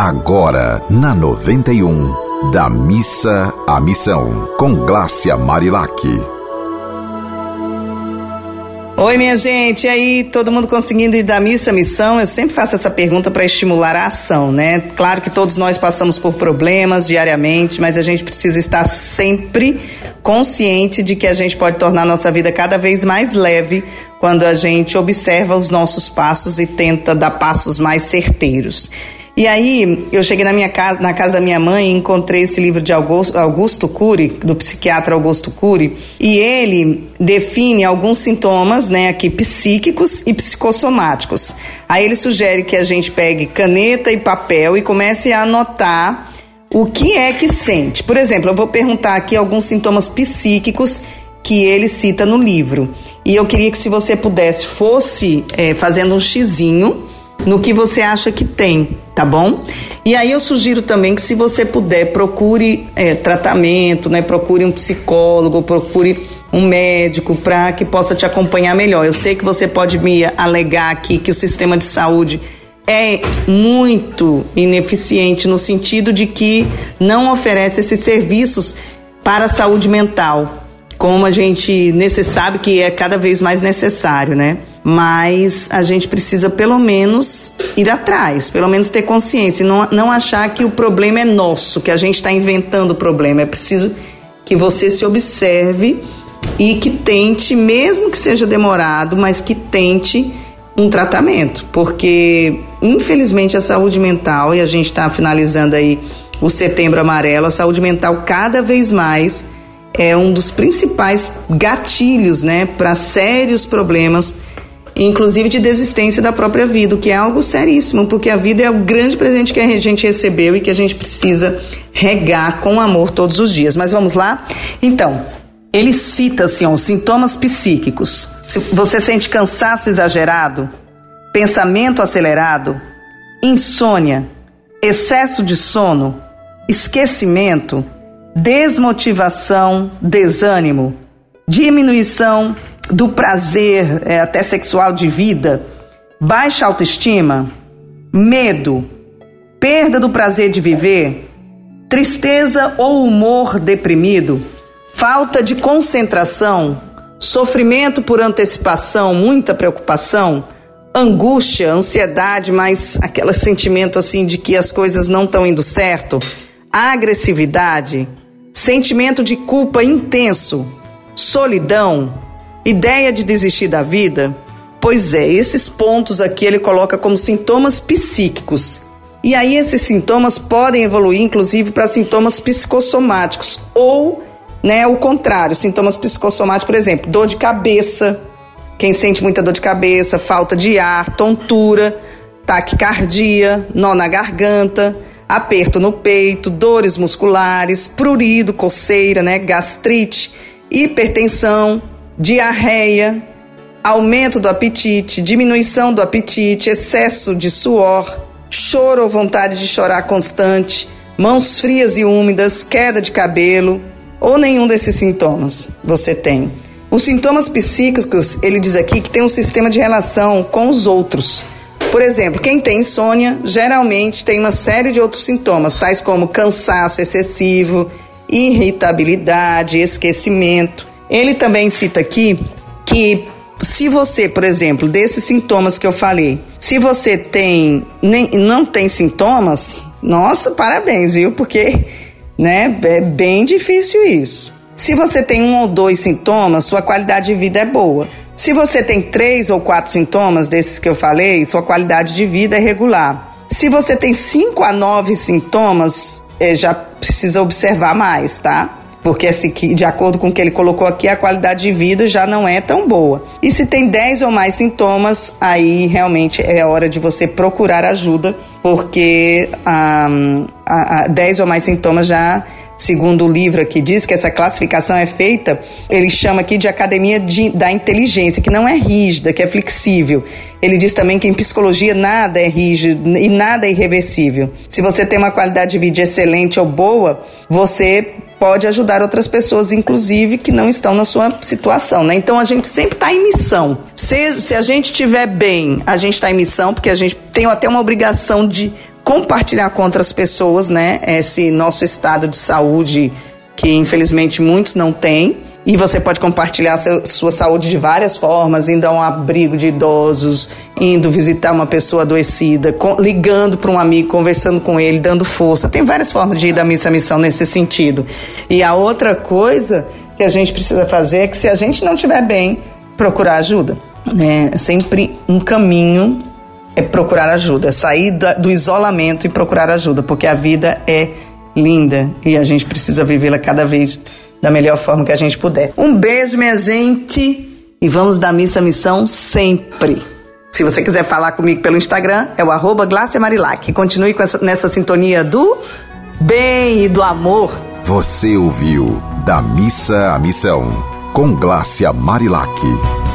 Agora, na 91, da missa à missão, com Glácia Marilac. Oi, minha gente, e aí, todo mundo conseguindo ir da missa à missão? Eu sempre faço essa pergunta para estimular a ação, né? Claro que todos nós passamos por problemas diariamente, mas a gente precisa estar sempre consciente de que a gente pode tornar nossa vida cada vez mais leve quando a gente observa os nossos passos e tenta dar passos mais certeiros. E aí, eu cheguei na minha casa, na casa da minha mãe e encontrei esse livro de Augusto, Augusto Cury, do psiquiatra Augusto Cury, e ele define alguns sintomas, né, aqui psíquicos e psicossomáticos. Aí ele sugere que a gente pegue caneta e papel e comece a anotar o que é que sente. Por exemplo, eu vou perguntar aqui alguns sintomas psíquicos que ele cita no livro. E eu queria que se você pudesse, fosse é, fazendo um xizinho no que você acha que tem, tá bom? E aí eu sugiro também que se você puder, procure é, tratamento, né? Procure um psicólogo, procure um médico para que possa te acompanhar melhor. Eu sei que você pode me alegar aqui que o sistema de saúde é muito ineficiente no sentido de que não oferece esses serviços para a saúde mental, como a gente sabe que é cada vez mais necessário, né? Mas a gente precisa pelo menos ir atrás, pelo menos ter consciência, não, não achar que o problema é nosso, que a gente está inventando o problema. É preciso que você se observe e que tente, mesmo que seja demorado, mas que tente um tratamento, porque infelizmente a saúde mental, e a gente está finalizando aí o setembro amarelo, a saúde mental cada vez mais é um dos principais gatilhos né, para sérios problemas inclusive de desistência da própria vida, o que é algo seríssimo, porque a vida é o grande presente que a gente recebeu e que a gente precisa regar com amor todos os dias. Mas vamos lá? Então, ele cita assim, ó, os sintomas psíquicos. Se você sente cansaço exagerado, pensamento acelerado, insônia, excesso de sono, esquecimento, desmotivação, desânimo, diminuição do prazer é, até sexual de vida, baixa autoestima, medo, perda do prazer de viver, tristeza ou humor deprimido, falta de concentração, sofrimento por antecipação, muita preocupação, angústia, ansiedade, mas aquele sentimento assim de que as coisas não estão indo certo, agressividade, sentimento de culpa intenso, solidão, Ideia de desistir da vida? Pois é, esses pontos aqui ele coloca como sintomas psíquicos. E aí esses sintomas podem evoluir inclusive para sintomas psicossomáticos ou, né, o contrário, sintomas psicossomáticos, por exemplo, dor de cabeça, quem sente muita dor de cabeça, falta de ar, tontura, taquicardia, nó na garganta, aperto no peito, dores musculares, prurido, coceira, né, gastrite, hipertensão, diarreia, aumento do apetite, diminuição do apetite, excesso de suor, choro ou vontade de chorar constante, mãos frias e úmidas, queda de cabelo ou nenhum desses sintomas você tem. Os sintomas psíquicos, ele diz aqui que tem um sistema de relação com os outros. Por exemplo, quem tem insônia geralmente tem uma série de outros sintomas, tais como cansaço excessivo, irritabilidade, esquecimento. Ele também cita aqui que se você, por exemplo, desses sintomas que eu falei, se você tem nem, não tem sintomas, nossa, parabéns, viu? Porque né, é bem difícil isso. Se você tem um ou dois sintomas, sua qualidade de vida é boa. Se você tem três ou quatro sintomas desses que eu falei, sua qualidade de vida é regular. Se você tem cinco a nove sintomas, é, já precisa observar mais, tá? Porque de acordo com o que ele colocou aqui, a qualidade de vida já não é tão boa. E se tem 10 ou mais sintomas, aí realmente é hora de você procurar ajuda, porque um, a, a 10 ou mais sintomas já segundo o livro aqui diz que essa classificação é feita, ele chama aqui de academia de, da inteligência, que não é rígida, que é flexível. Ele diz também que em psicologia nada é rígido e nada é irreversível. Se você tem uma qualidade de vida excelente ou boa, você pode ajudar outras pessoas, inclusive, que não estão na sua situação, né? Então a gente sempre está em missão. Se, se a gente estiver bem, a gente está em missão, porque a gente tem até uma obrigação de compartilhar com outras pessoas, né? Esse nosso estado de saúde que infelizmente muitos não têm. E você pode compartilhar seu, sua saúde de várias formas, indo a um abrigo de idosos, indo visitar uma pessoa adoecida, com, ligando para um amigo, conversando com ele, dando força. Tem várias formas de ir da missa à missão nesse sentido. E a outra coisa que a gente precisa fazer é que se a gente não estiver bem, procurar ajuda. Né? É sempre um caminho é procurar ajuda, é sair do isolamento e procurar ajuda, porque a vida é linda e a gente precisa vivê-la cada vez da melhor forma que a gente puder. Um beijo, minha gente, e vamos da missa missão sempre. Se você quiser falar comigo pelo Instagram, é o arroba Marilac. Continue essa, nessa sintonia do bem e do amor. Você ouviu Da Missa à Missão, com Glácia Marilac.